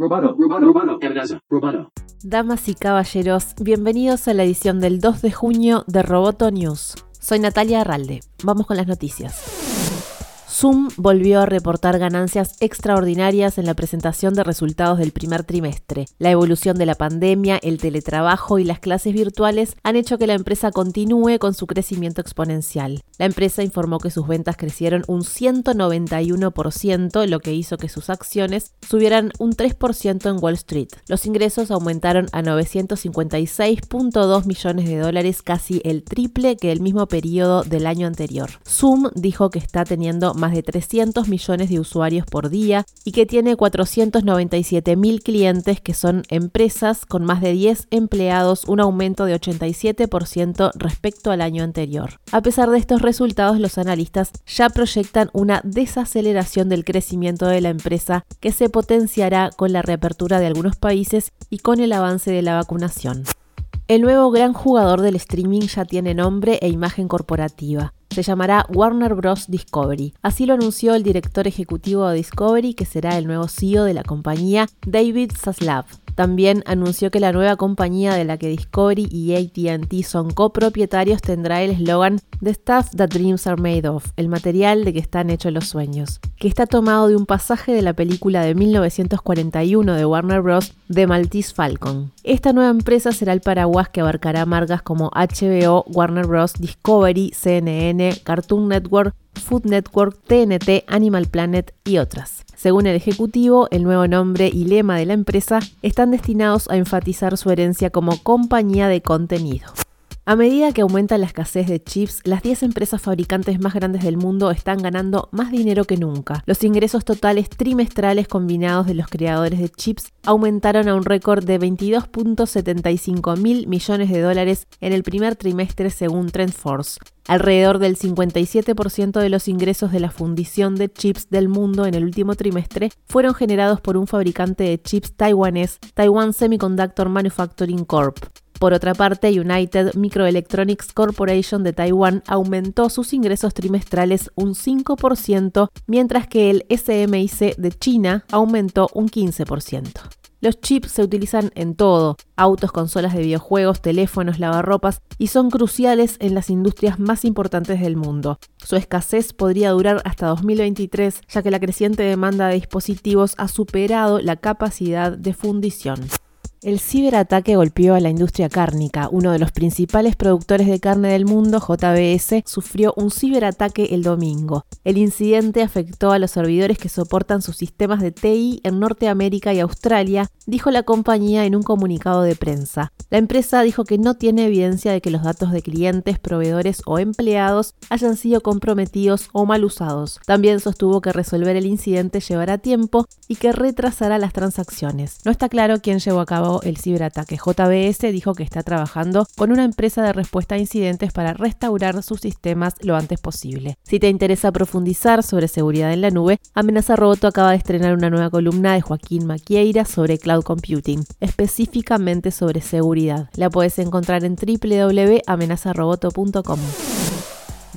Roboto, amenaza, roboto. Damas y caballeros, bienvenidos a la edición del 2 de junio de Roboto News. Soy Natalia Arralde. Vamos con las noticias. Zoom volvió a reportar ganancias extraordinarias en la presentación de resultados del primer trimestre. La evolución de la pandemia, el teletrabajo y las clases virtuales han hecho que la empresa continúe con su crecimiento exponencial. La empresa informó que sus ventas crecieron un 191%, lo que hizo que sus acciones subieran un 3% en Wall Street. Los ingresos aumentaron a 956.2 millones de dólares, casi el triple que el mismo periodo del año anterior. Zoom dijo que está teniendo más de 300 millones de usuarios por día y que tiene 497 mil clientes que son empresas con más de 10 empleados, un aumento de 87% respecto al año anterior. A pesar de estos resultados, los analistas ya proyectan una desaceleración del crecimiento de la empresa que se potenciará con la reapertura de algunos países y con el avance de la vacunación. El nuevo gran jugador del streaming ya tiene nombre e imagen corporativa se llamará Warner Bros. Discovery. Así lo anunció el director ejecutivo de Discovery, que será el nuevo CEO de la compañía, David Zaslav. También anunció que la nueva compañía de la que Discovery y ATT son copropietarios tendrá el eslogan The Stuff That Dreams Are Made Of, el material de que están hechos los sueños, que está tomado de un pasaje de la película de 1941 de Warner Bros. The Maltese Falcon. Esta nueva empresa será el paraguas que abarcará marcas como HBO, Warner Bros., Discovery, CNN, Cartoon Network, Food Network, TNT, Animal Planet y otras. Según el Ejecutivo, el nuevo nombre y lema de la empresa están destinados a enfatizar su herencia como compañía de contenido. A medida que aumenta la escasez de chips, las 10 empresas fabricantes más grandes del mundo están ganando más dinero que nunca. Los ingresos totales trimestrales combinados de los creadores de chips aumentaron a un récord de 22.75 mil millones de dólares en el primer trimestre según TrendForce. Alrededor del 57% de los ingresos de la fundición de chips del mundo en el último trimestre fueron generados por un fabricante de chips taiwanés, Taiwan Semiconductor Manufacturing Corp. Por otra parte, United Microelectronics Corporation de Taiwán aumentó sus ingresos trimestrales un 5%, mientras que el SMIC de China aumentó un 15%. Los chips se utilizan en todo, autos, consolas de videojuegos, teléfonos, lavarropas, y son cruciales en las industrias más importantes del mundo. Su escasez podría durar hasta 2023, ya que la creciente demanda de dispositivos ha superado la capacidad de fundición. El ciberataque golpeó a la industria cárnica. Uno de los principales productores de carne del mundo, JBS, sufrió un ciberataque el domingo. El incidente afectó a los servidores que soportan sus sistemas de TI en Norteamérica y Australia, dijo la compañía en un comunicado de prensa. La empresa dijo que no tiene evidencia de que los datos de clientes, proveedores o empleados hayan sido comprometidos o mal usados. También sostuvo que resolver el incidente llevará tiempo y que retrasará las transacciones. No está claro quién llevó a cabo el ciberataque. JBS dijo que está trabajando con una empresa de respuesta a incidentes para restaurar sus sistemas lo antes posible. Si te interesa profundizar sobre seguridad en la nube, Amenaza Roboto acaba de estrenar una nueva columna de Joaquín Maquieira sobre cloud computing, específicamente sobre seguridad. La puedes encontrar en www.amenazaroboto.com.